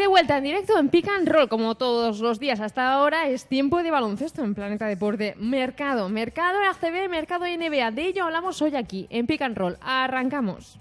de vuelta en directo en Pick and Roll, como todos los días hasta ahora, es tiempo de baloncesto en Planeta Deporte. Mercado, mercado ACB, mercado NBA. De ello hablamos hoy aquí, en Pick and Roll. Arrancamos.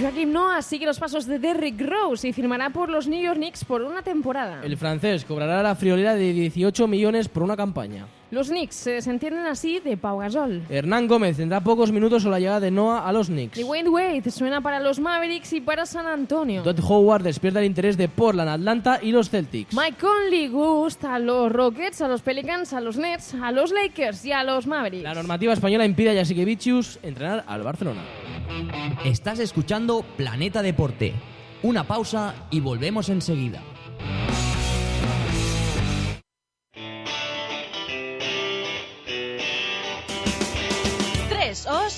Joaquim Noah sigue los pasos de Derrick Rose y firmará por los New York Knicks por una temporada. El francés cobrará la friolera de 18 millones por una campaña. Los Knicks se desentienden así de Pau Gasol. Hernán Gómez tendrá pocos minutos a la llegada de Noah a los Knicks. Dwayne Wade suena para los Mavericks y para San Antonio. Todd Howard despierta el interés de Portland, Atlanta y los Celtics. Mike Conley gusta a los Rockets, a los Pelicans, a los Nets, a los Lakers y a los Mavericks. La normativa española impide a Jasikevicius entrenar al Barcelona. Estás escuchando Planeta Deporte. Una pausa y volvemos enseguida.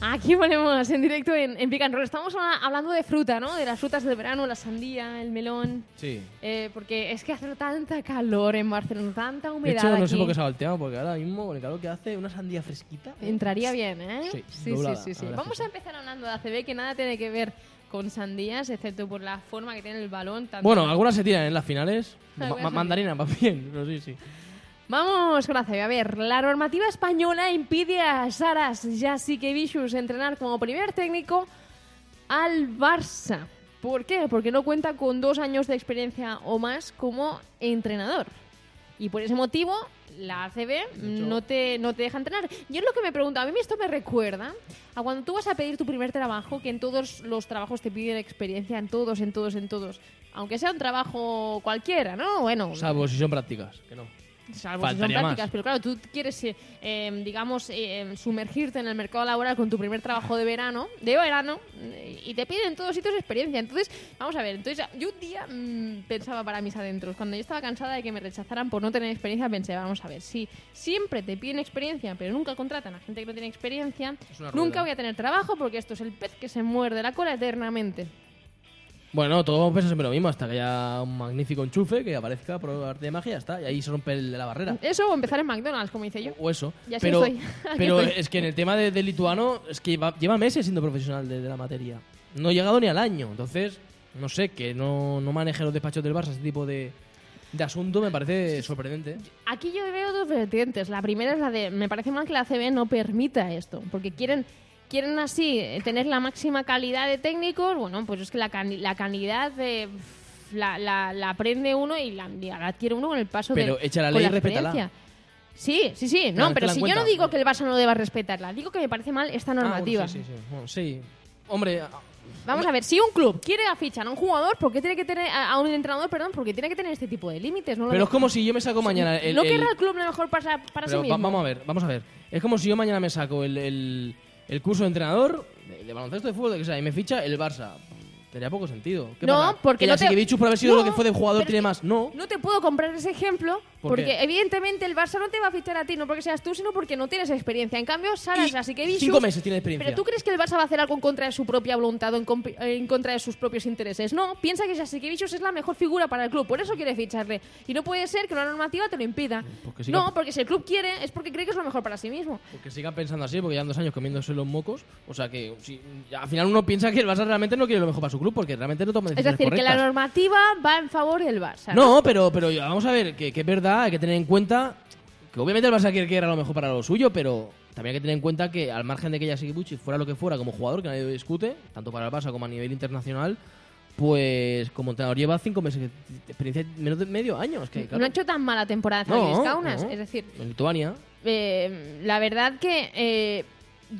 Aquí ponemos en directo en, en Pick and Roll. Estamos hablando de fruta, ¿no? De las frutas del verano, la sandía, el melón. Sí. Eh, porque es que hace tanta calor en Barcelona, tanta De humedad. hecho, no sé por qué se ha volteado, porque ahora mismo, con el calor que hace, una sandía fresquita. Entraría bien, ¿eh? Sí, sí, doblada, sí, sí, Vamos a empezar hablando de ACB, que nada tiene que ver con sandías, excepto por la forma que tiene el balón. tanto- Bueno, algunas se tiran en las finales. Ma- mandarina, va bien, pero sí, sí. Vamos con ACB. A ver, la normativa española impide a Saras Jasikevicius entrenar como primer técnico al Barça. ¿Por qué? Porque no cuenta con dos años de experiencia o más como entrenador. Y por ese motivo, la ACB no te, no te deja entrenar. Yo es lo que me pregunto, a mí esto me recuerda a cuando tú vas a pedir tu primer trabajo, que en todos los trabajos te piden experiencia, en todos, en todos, en todos. Aunque sea un trabajo cualquiera, ¿no? Bueno, Salvo si son prácticas, que no. Salvo si son prácticas, más. pero claro, tú quieres, eh, eh, digamos, eh, sumergirte en el mercado laboral con tu primer trabajo de verano, de verano, y te piden en todos sitios experiencia. Entonces, vamos a ver, entonces yo un día mm, pensaba para mis adentros, cuando yo estaba cansada de que me rechazaran por no tener experiencia, pensé, vamos a ver, si siempre te piden experiencia, pero nunca contratan a gente que no tiene experiencia, nunca voy a tener trabajo porque esto es el pez que se muerde la cola eternamente. Bueno, todos pensamos siempre lo mismo, hasta que haya un magnífico enchufe que aparezca por arte de magia, ya está, y ahí se rompe el- la barrera. Eso o empezar en McDonald's, como hice yo. O eso. Y así pero estoy. Aquí pero estoy. es que en el tema de- del lituano, es que lleva, lleva meses siendo profesional de, de la materia. No ha llegado ni al año. Entonces, no sé, que no, no maneje los despachos del Barça este tipo de, de asunto me parece sorprendente. Aquí yo veo dos vertientes. La primera es la de, me parece mal que la CB no permita esto, porque quieren quieren así eh, tener la máxima calidad de técnicos. Bueno, pues es que la, la calidad de, la, la, la aprende uno y la, la adquiere uno con el paso de Pero echa la ley y respétala. experiencia. Sí, sí, sí. No, pero si yo no digo que el Barça no deba respetarla, digo que me parece mal esta Ah, bueno, normativa. sí, sí, sí. Bueno, sí. Hombre, Vamos a ver, si un club quiere fichar a un jugador, ¿por qué tiene que tener a un entrenador, perdón, porque tiene que tener este tipo de límites? No lo pero es como si yo me saco mañana el... ¿No el- querrá el club lo mejor para, para sí mismo? va- vamos a ver, vamos a ver. Es como si yo mañana me saco el, el, el curso de entrenador de, de baloncesto de fútbol, de que sea, y me ficha el Barça. Tendría poco sentido. ¿Qué No, pasa? porque que no te- por haber sido No, lo que fue de jugador tiene que más. No. No te puedo comprar ese ejemplo ¿Por porque evidentemente el Barça no te va a fichar a ti, no porque seas tú, sino porque no tienes experiencia. En cambio, Saras, así que cinco meses tiene experiencia. Pero tú crees que el Barça va a hacer algo en contra de su propia voluntad o en, contra de sus propios intereses. No, piensa que Jasikevicius es la mejor figura para el club, por eso quiere ficharle. Y no puede ser que una normativa te lo impida. Porque siga- No, porque si el club quiere es porque cree que es lo mejor para sí mismo. Porque sigan pensando así, porque llevan dos años comiéndose los mocos. O sea que si, al final uno piensa que el Barça realmente no quiere lo mejor para su club, porque realmente no toma Es decisiones decir, que la normativa va en favor del Barça. No, pero, pero vamos a ver, que, que es verdad, hay que tener en cuenta que obviamente el Barça quiere que era lo mejor para lo suyo, pero también hay que tener en cuenta que al margen de que Jasikevicius fuera lo que fuera como jugador, que nadie lo discute, tanto para el Barça como a nivel internacional, pues como entrenador lleva cinco meses de experiencia, menos de medio año. Es que, claro, No ha hecho tan mala temporada No, Kaunas. no. Es decir, en Lituania. eh, la verdad que eh,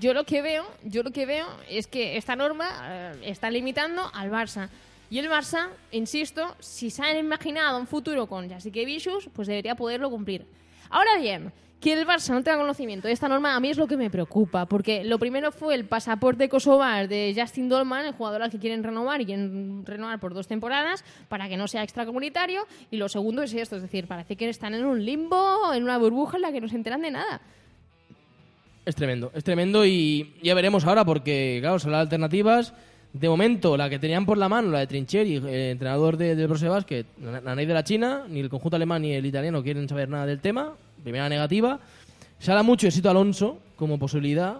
yo lo que veo, yo lo que veo es que esta norma eh, está limitando al Barça. Y el Barça, insisto, si se han imaginado un futuro con Jasikevicius, pues debería poderlo cumplir. Ahora bien, que el Barça no tenga conocimiento de esta norma a mí es lo que me preocupa, porque lo primero fue el pasaporte kosovar de Justin Dolman, el jugador al que quieren renovar y quieren renovar por dos temporadas para que no sea extracomunitario, y lo segundo es esto, es decir, parece que están en un limbo, en una burbuja en la que no se enteran de nada. Es tremendo, es tremendo y ya veremos ahora porque, claro, son las alternativas. De momento, la que tenían por la mano, la de Trincheri, el entrenador de, de Brose Basket, la ley de la China, ni el conjunto alemán ni el italiano quieren saber nada del tema. Primera negativa. Se habla mucho de Sito Alonso como posibilidad.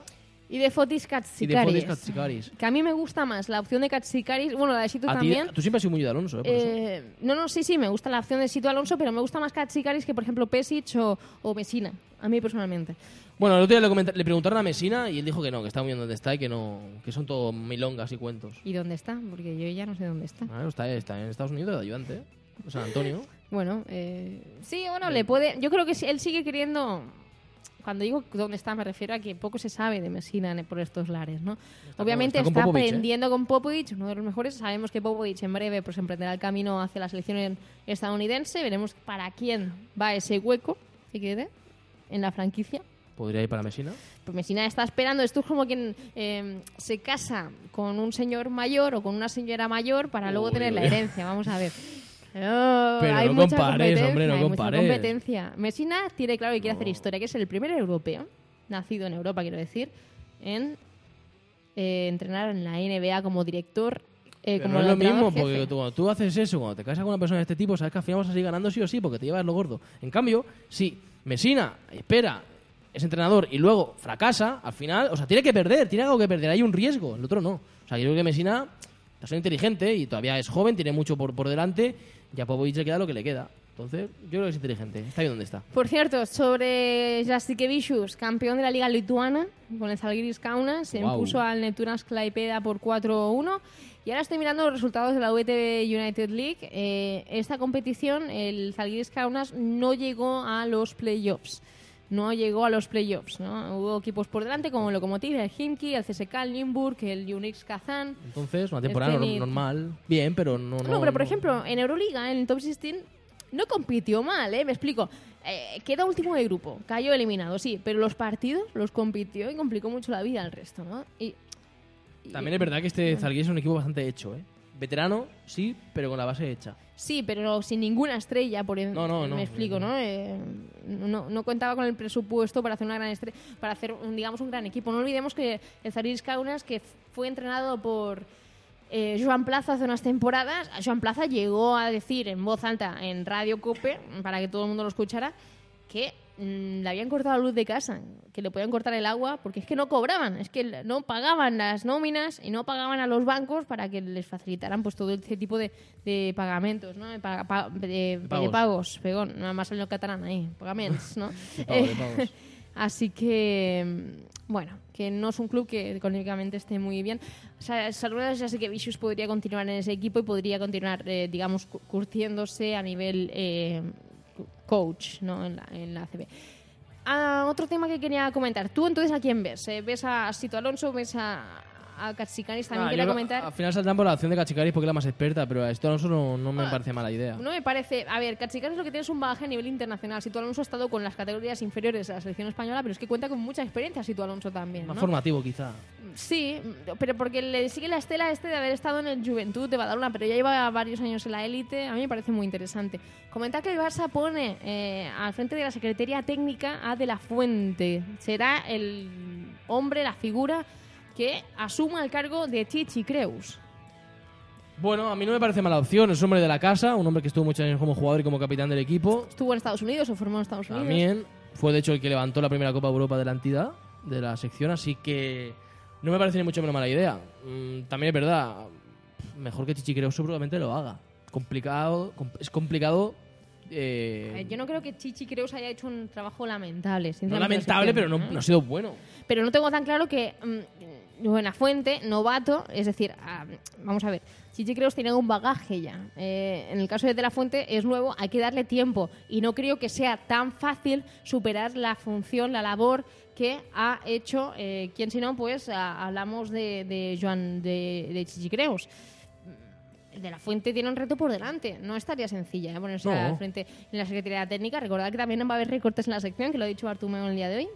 Y de Fotis Y de Katsikaris. Fotis Katsikaris. Que a mí me gusta más la opción de Katsikaris, bueno, la de ti- también. tú siempre has sido muy de Alonso, ¿eh? Por eso. Eh, no, no, sí, sí, me gusta la opción de Sito Alonso, pero me gusta más Katsikaris que, por ejemplo, Pesic o, o Messina, a mí personalmente. Bueno, el otro día le, le preguntaron a Mesina y él dijo que no, que está muy bien donde está y que no que son todo milongas y cuentos. ¿Y dónde está? Porque yo ya no sé dónde está. Ah, está, está en Estados Unidos de ayudante, ¿eh? O San Antonio. Bueno, eh, sí, bueno, le puede. Yo creo que él sigue queriendo. Cuando digo dónde está, me refiero a que poco se sabe de Messina en- por estos lares, ¿no? Obviamente está con ¿eh? aprendiendo con Popovich, uno de los mejores. Sabemos que Popovich en breve pues emprenderá el camino hacia la selección estadounidense. Veremos para quién va ese hueco que quede en la franquicia. Podría ir para Mesina. Pues Messina está esperando. Esto es como quien eh, se casa con un señor mayor o con una señora mayor para luego Uy, tener la uy. herencia. Vamos a ver. Oh, Pero hay no mucha compares, competencia, hombre, no hay mucha compares. competencia. Messina tiene claro que quiere hacer historia, que es el primer europeo, nacido en Europa, quiero decir, en eh, entrenar en la NBA como director. eh, Pero como no es lo mismo, jefe. porque tú, cuando tú haces eso, cuando te casas con una persona de este tipo, sabes que al final vas a seguir ganando sí o sí, porque te llevas lo gordo. En cambio, si Mesina espera, es entrenador y luego fracasa, al final, o sea, tiene que perder, tiene algo que perder, hay un riesgo, el otro no. O sea, yo creo que Mesina está siendo inteligente y todavía es joven, tiene mucho por, por delante, y a Popovich le queda lo que le queda. Entonces, yo creo que es inteligente, está bien donde está. Por cierto, sobre Jastikevicius, campeón de la Liga Lituana con el Zalgiris Kaunas, se Guau. impuso al Neptunas Klaipeda por 4-1. Y ahora estoy mirando los resultados de la UTB United League. Eh, esta competición, el Zalgiris Kaunas no llegó a los playoffs. No llegó a los playoffs, ¿no? Hubo equipos por delante como el Lokomotiv, el Himki, el CSK, el Nymburk, el Unix Kazan. Entonces, una temporada normal, bien, pero no... No, pero por ejemplo, en Euroliga, en el top 16, no compitió mal, ¿eh? Me explico. Eh, queda último de grupo, cayó eliminado, sí, pero los partidos los compitió y complicó mucho la vida al resto, ¿no? Y, y- También es verdad que este Zalgiris es un equipo bastante hecho, ¿eh? Veterano, sí, pero con la base hecha. Sí, pero sin ninguna estrella, por en- No, no, no. me explico, ¿no? Eh, no? No contaba con el presupuesto para hacer una gran estrella, para hacer, un, digamos, un gran equipo. No olvidemos que el Zariris Kaunas, que fue entrenado por eh, Joan Plaza hace unas temporadas, Joan Plaza llegó a decir en voz alta en Radio Cope, para que todo el mundo lo escuchara, que mm, le habían cortado la luz de casa, que le podían cortar el agua, porque es que no cobraban, es que no pagaban las nóminas y no pagaban a los bancos para que les facilitaran pues todo ese tipo de, de pagamentos, ¿no? De, pa- de- de pagos. pegón, nada más lo catalán ahí, pagamentos, ¿no? De de Eh, pagos. Así que, mm, bueno, que no es un club que económicamente esté muy bien. O sea, Saludas ya sé que Vicious podría continuar en ese equipo y podría continuar, eh, digamos, cu- curtiéndose a nivel eh, coach, ¿no? En la, en la ACB. Ah, otro tema que quería comentar. ¿Tú entonces a quién ves? Eh, ¿Ves a Sito Alonso? ¿Ves a, a Katsikanis? También Ah, quería comentar. Al final saldrán por la opción de Cachicaris porque es la más experta, pero a esto Alonso no, no me Ah, parece mala idea. No me parece. A ver, Katsikaris lo que tiene es un bagaje a nivel internacional. Sito Alonso ha estado con las categorías inferiores de la selección española, pero es que cuenta con mucha experiencia Sito Alonso también. Más ¿no? formativo, quizá. Sí, pero porque le sigue la estela este de haber estado en el Juventud de Badalona, pero ya lleva varios años en la élite, a mí me parece muy interesante. Comentar que el Barça pone eh, al frente de la Secretaría Técnica a De La Fuente. Será el hombre, la figura que asuma el cargo de Chichi Creus. Bueno, a mí no me parece mala opción. Es un hombre de la casa, un hombre que estuvo muchos años como jugador y como capitán del equipo. Estuvo en Estados Unidos o formó en Estados Unidos. También fue, de hecho, el que levantó la primera Copa Europa de la entidad, de la sección, así que no me parece ni mucho menos mala idea. Mm, también es verdad, mejor que Chichi Creo seguramente lo haga. Complicado, com- es complicado. eh, Yo no creo que Chichi Creus haya hecho un trabajo lamentable. no lamentable, la pero no, ¿eh? no ha sido bueno. Pero no tengo tan claro que mm, Buenafuente, novato, es decir, ah, vamos a ver, Chichi Creus tiene un bagaje ya. Eh, en el caso de De La Fuente es nuevo, hay que darle tiempo y no creo que sea tan fácil superar la función, la labor que ha hecho, eh, quien si no, pues hablamos de, de Joan de, de Chichi Creus. De la Fuente tiene un reto por delante. No estaría sencilla ¿eh? ponerse No. al frente en la Secretaría Técnica. Recordad que también va a haber recortes en la sección, que lo ha dicho Bartumeo el día de hoy.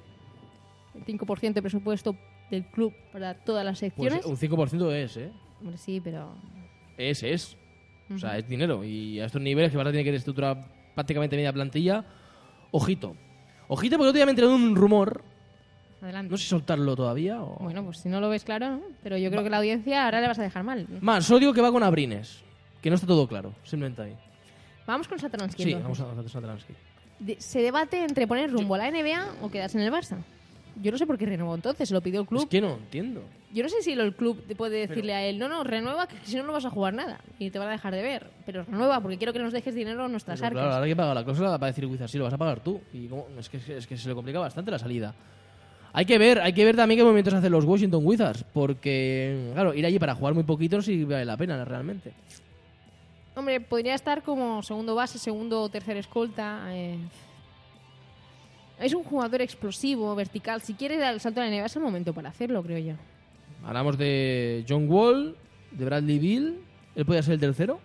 El 5% de presupuesto del club para todas las Pues secciones. un 5% es, ¿eh? Hombre, sí, pero... Es, es. O sea, es dinero. Y a estos niveles que van a tener que reestructurar prácticamente media plantilla, ojito. Ojito porque otro día me enteré de un rumor, Adelante. no sé si soltarlo todavía o... Bueno, pues si no lo ves claro, ¿no? Pero yo creo que la audiencia ahora le vas a dejar mal. Más, solo digo que va con Abrines. Que no está todo claro, simplemente ahí. Vamos con Satansky. Sí, entonces. vamos a. De- se debate entre poner rumbo a la NBA o quedarse en el Barça. Yo no sé por qué renovó entonces, se lo pidió el club. Es que no entiendo. Yo no sé si el club te puede decirle a él, no, no, renueva, que si no, no vas a jugar nada y te van a dejar de ver. Pero renueva, porque quiero que nos dejes dinero en nuestras Pero arcas. claro, ahora que paga la cláusula va a decir Wizards, sí, lo vas a pagar tú. Y cómo- es, que, es que se le complica bastante la salida. Hay que ver, hay que ver también qué movimientos hacen los Washington Wizards. Porque, claro, ir allí para jugar muy poquito no sí vale la pena realmente. Hombre, podría estar como segundo base, segundo o tercer escolta. eh. Es un jugador explosivo, vertical. Si quiere dar el salto a la NBA es el momento para hacerlo, creo yo. Hablamos de John Wall, de Bradley Bill. ¿Él podría ser el tercero?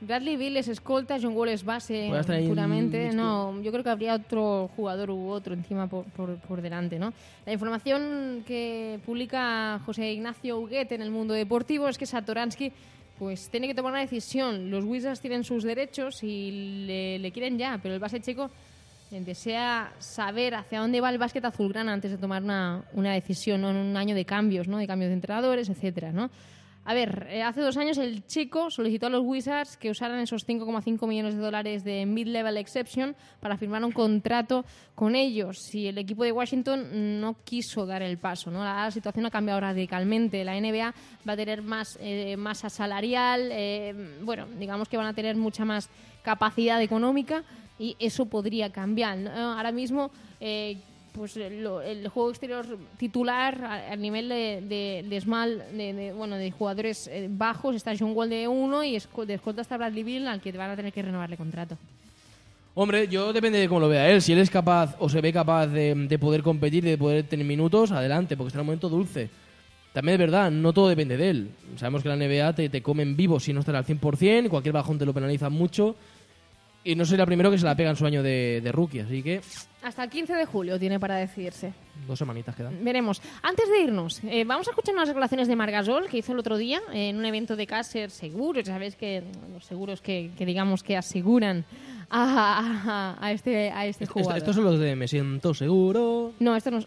Bradley Bill es escolta, John Wall es base puramente. No, yo creo que habría otro jugador u otro encima por, por, por delante, ¿no? La información que publica José Ignacio Huguet en el mundo deportivo es que Satoransky pues tiene que tomar una decisión. Los Wizards tienen sus derechos y le, le quieren ya, pero el base checo eh, desea saber hacia dónde va el básquet azulgrana antes de tomar una, una decisión, ¿no? en un año de cambios, ¿no? de cambios de entrenadores, etcétera, ¿no? A ver, eh, hace dos años el checo solicitó a los Wizards que usaran esos 5,5 millones de dólares de mid-level exception para firmar un contrato con ellos. Y el equipo de Washington no quiso dar el paso. ¿no? La, situación ha cambiado radicalmente. La NBA va a tener más eh, masa salarial, eh, bueno, digamos que van a tener mucha más capacidad económica y eso podría cambiar. ¿no? Ahora mismo... eh, pues lo- el juego exterior titular a- al nivel de, de, de small, de, bueno, de jugadores eh, bajos está John Wall de uno y de escolta está Bradley Bill al que van a tener que renovarle contrato. Hombre, yo depende de cómo lo vea él. Si él es capaz o se ve capaz de, de poder competir, de poder tener minutos, adelante, porque está en un momento dulce. También es verdad, no todo depende de él. Sabemos que la NBA te, te come en vivo si no estás al 100%, cualquier bajón te lo penaliza mucho. Y no soy la primero que se la pega en su año de, de rookie, así que Hasta el 15 de julio tiene para decidirse. dos semanitas quedan. Veremos. Antes de irnos, eh, vamos a escuchar unas declaraciones de Margasol que hizo el otro día eh, en un evento de Caser Seguros. Sabéis que los seguros que, que digamos que aseguran a, a- a este, a este jugador. estos son los de me siento seguro. No, esto no.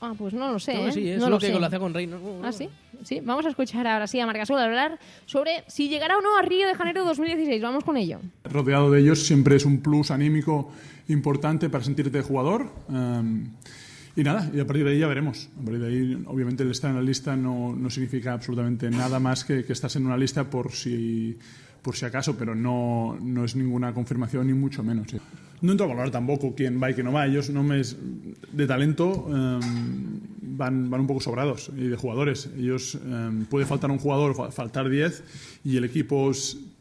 Ah, pues no lo sé. Que ¿eh? sí, es no lo lo que sé. lo hacía con Reina. Ah, sí. Sí, vamos a escuchar ahora sí a Margasol hablar sobre si llegará o no a Río de Janeiro 2016. Vamos con ello. rodeado de ellos siempre es un plus anímico importante para sentirte jugador. Um, y nada, y a partir de ahí ya veremos. A partir de ahí, obviamente, el estar en la lista no, no significa absolutamente nada más que que estás en una lista por si, por si acaso, pero no, no es ninguna confirmación ni mucho menos. ¿eh? No entro a valorar tampoco quién va y quién no va. Ellos no me es- de talento um, van, van un poco sobrados y de jugadores. Ellos um, puede faltar un jugador, fa- faltar 10 y el equipo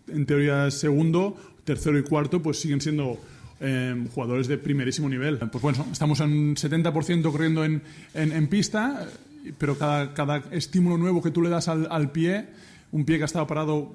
en teoría segundo, tercero y cuarto pues siguen siendo eh, jugadores de primerísimo nivel. Pues bueno, estamos en un 70% corriendo en, en, pista, pero cada, cada estímulo nuevo que tú le das al pie, un pie que ha estado parado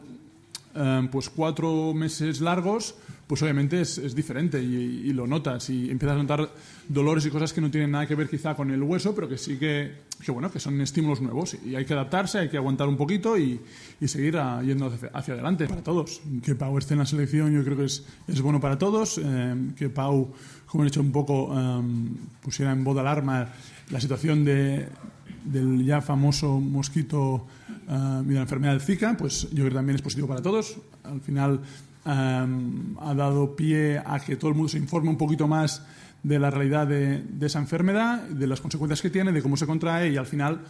eh, pues cuatro meses largos, pues obviamente es, es diferente y, lo notas y empiezas a notar dolores y cosas que no tienen nada que ver quizá con el hueso, pero que sí que, que bueno, que son estímulos nuevos y hay que adaptarse, hay que aguantar un poquito y, y seguir a- yendo hacia, hacia adelante para todos. Que Pau esté en la selección yo creo que es, es bueno para todos, eh, que Pau, como he dicho un poco, eh, pusiera en voz de alarma la situación de, del ya famoso mosquito de la enfermedad del Zika, pues yo creo que también es positivo para todos. Al final ha dado pie a que todo el mundo se informe un poquito más de la realidad de esa enfermedad, de las consecuencias que tiene, de cómo se contrae y al final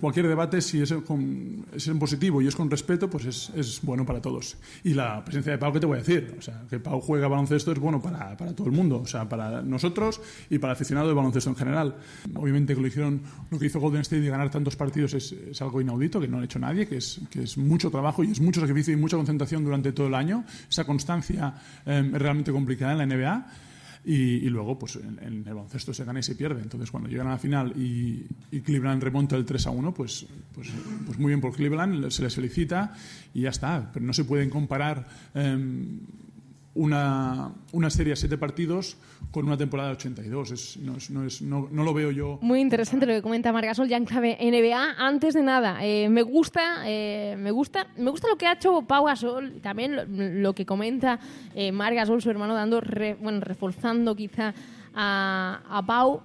cualquier debate, si es, con, es en positivo y es con respeto, pues es, es bueno para todos. Y la presencia de Pau, ¿qué te voy a decir? O sea, que Pau juega baloncesto es bueno para, para todo el mundo, o sea, para nosotros y para el aficionado de baloncesto en general. Obviamente que lo, hicieron, lo que hizo Golden State de ganar tantos partidos es, es algo inaudito, que no ha hecho nadie, que es, que es mucho trabajo y es mucho sacrificio y mucha concentración durante todo el año. Esa constancia eh, es realmente complicada en la NBA. Y, y luego pues en, el baloncesto se gana y se pierde. Entonces cuando llegan a la final y, y Cleveland remonta el 3 a 1, pues, pues, pues muy bien por Cleveland, se les felicita y ya está. Pero no se pueden comparar em, una, una serie a siete partidos con una temporada de 82. Es, no, es- no, es- no- no lo veo yo. Muy interesante lo que comenta Margasol ya en clave NBA. Antes de nada, eh, me gusta, eh, me gusta, me gusta lo que ha hecho Pau Gasol, también lo, que comenta eh, Margasol, su hermano, dando, re- bueno, reforzando quizá a, a Pau,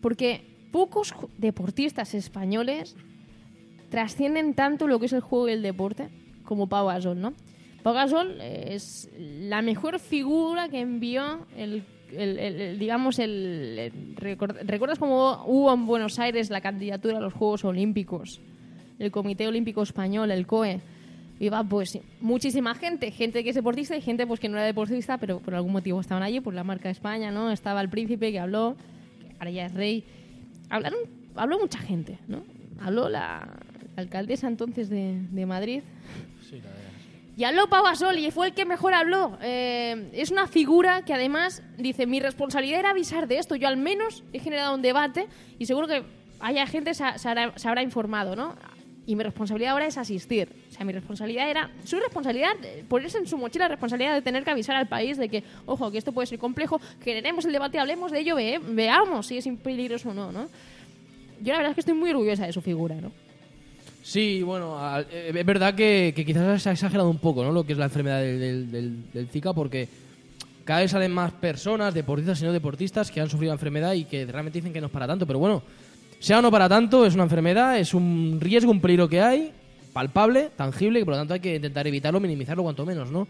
porque pocos deportistas españoles trascienden tanto lo que es el juego y el deporte como Pau Gasol, ¿no? Pau Gasol eh, es la mejor figura que envió el, digamos el, ¿recuerdas cómo hubo en Buenos Aires la candidatura a los Juegos Olímpicos? El Comité Olímpico Español, el COE. Iba pues muchísima gente, gente que es deportista y gente pues que no era deportista, pero por algún motivo estaban allí, por la marca España, ¿no? Estaba el príncipe que habló, que ahora ya es rey. Hablaron, habló mucha gente, ¿no? Habló la, la alcaldesa entonces de, de Madrid, y habló Pau Gasol y fue el que mejor habló. Eh, es una figura que además dice, mi responsabilidad era avisar de esto. Yo al menos he generado un debate y seguro que haya gente se, se habrá, informado, ¿no? Y mi responsabilidad ahora es asistir. O sea, mi responsabilidad era... Su responsabilidad, ponerse en su mochila la responsabilidad de tener que avisar al país de que, ojo, que esto puede ser complejo, generemos el debate, hablemos de ello, ve- veamos si es peligroso o no, ¿no? Yo la verdad es que estoy muy orgullosa de su figura, ¿no? Sí, bueno, eh, es verdad que, quizás se ha exagerado un poco ¿no? lo que es la enfermedad del, del- Zika, porque cada vez salen más personas, deportistas y no deportistas, que han sufrido enfermedad y que realmente dicen que no es para tanto. Pero bueno, sea o no para tanto, es una enfermedad, es un riesgo, un peligro que hay, palpable, tangible, que por lo tanto hay que intentar evitarlo, minimizarlo cuanto menos, ¿no?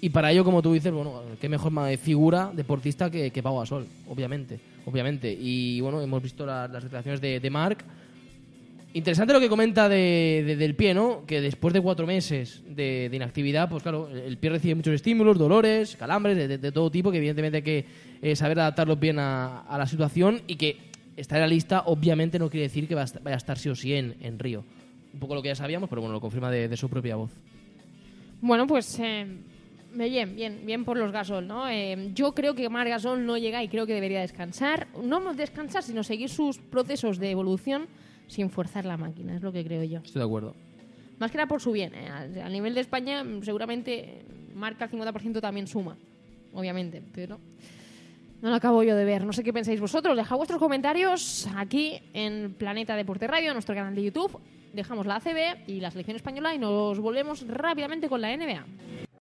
Y para ello, como tú dices, bueno, qué mejor figura deportista que, que Pau Gasol, obviamente, obviamente. Y bueno, hemos visto la- las declaraciones de, de Marc, Interesante lo que comenta de, de- del pie, ¿no? Que después de cuatro meses de, de inactividad, pues claro, el pie recibe muchos estímulos, dolores, calambres, de, todo tipo, que evidentemente hay que eh, saber adaptarlos bien a, a la situación y que estar en la lista obviamente no quiere decir que vaya a estar sí o sí en, en Río. Un poco lo que ya sabíamos, pero bueno, lo confirma de su propia voz. Bueno, pues eh, bien, bien, bien por los Gasol, ¿no? Eh, yo creo que Mar Gasol no llega y creo que debería descansar. No descansar, sino seguir sus procesos de evolución sin forzar la máquina, es lo que creo yo. Estoy de acuerdo. Más que nada por su bien. ¿eh? A, nivel de España, mm, seguramente eh, marca el 50% también suma, obviamente, pero no lo acabo yo de ver. No sé qué pensáis vosotros. Dejad vuestros comentarios aquí en Planeta Deporte Radio, nuestro canal de YouTube. Dejamos la ACB y la selección española y nos volvemos rápidamente con la NBA.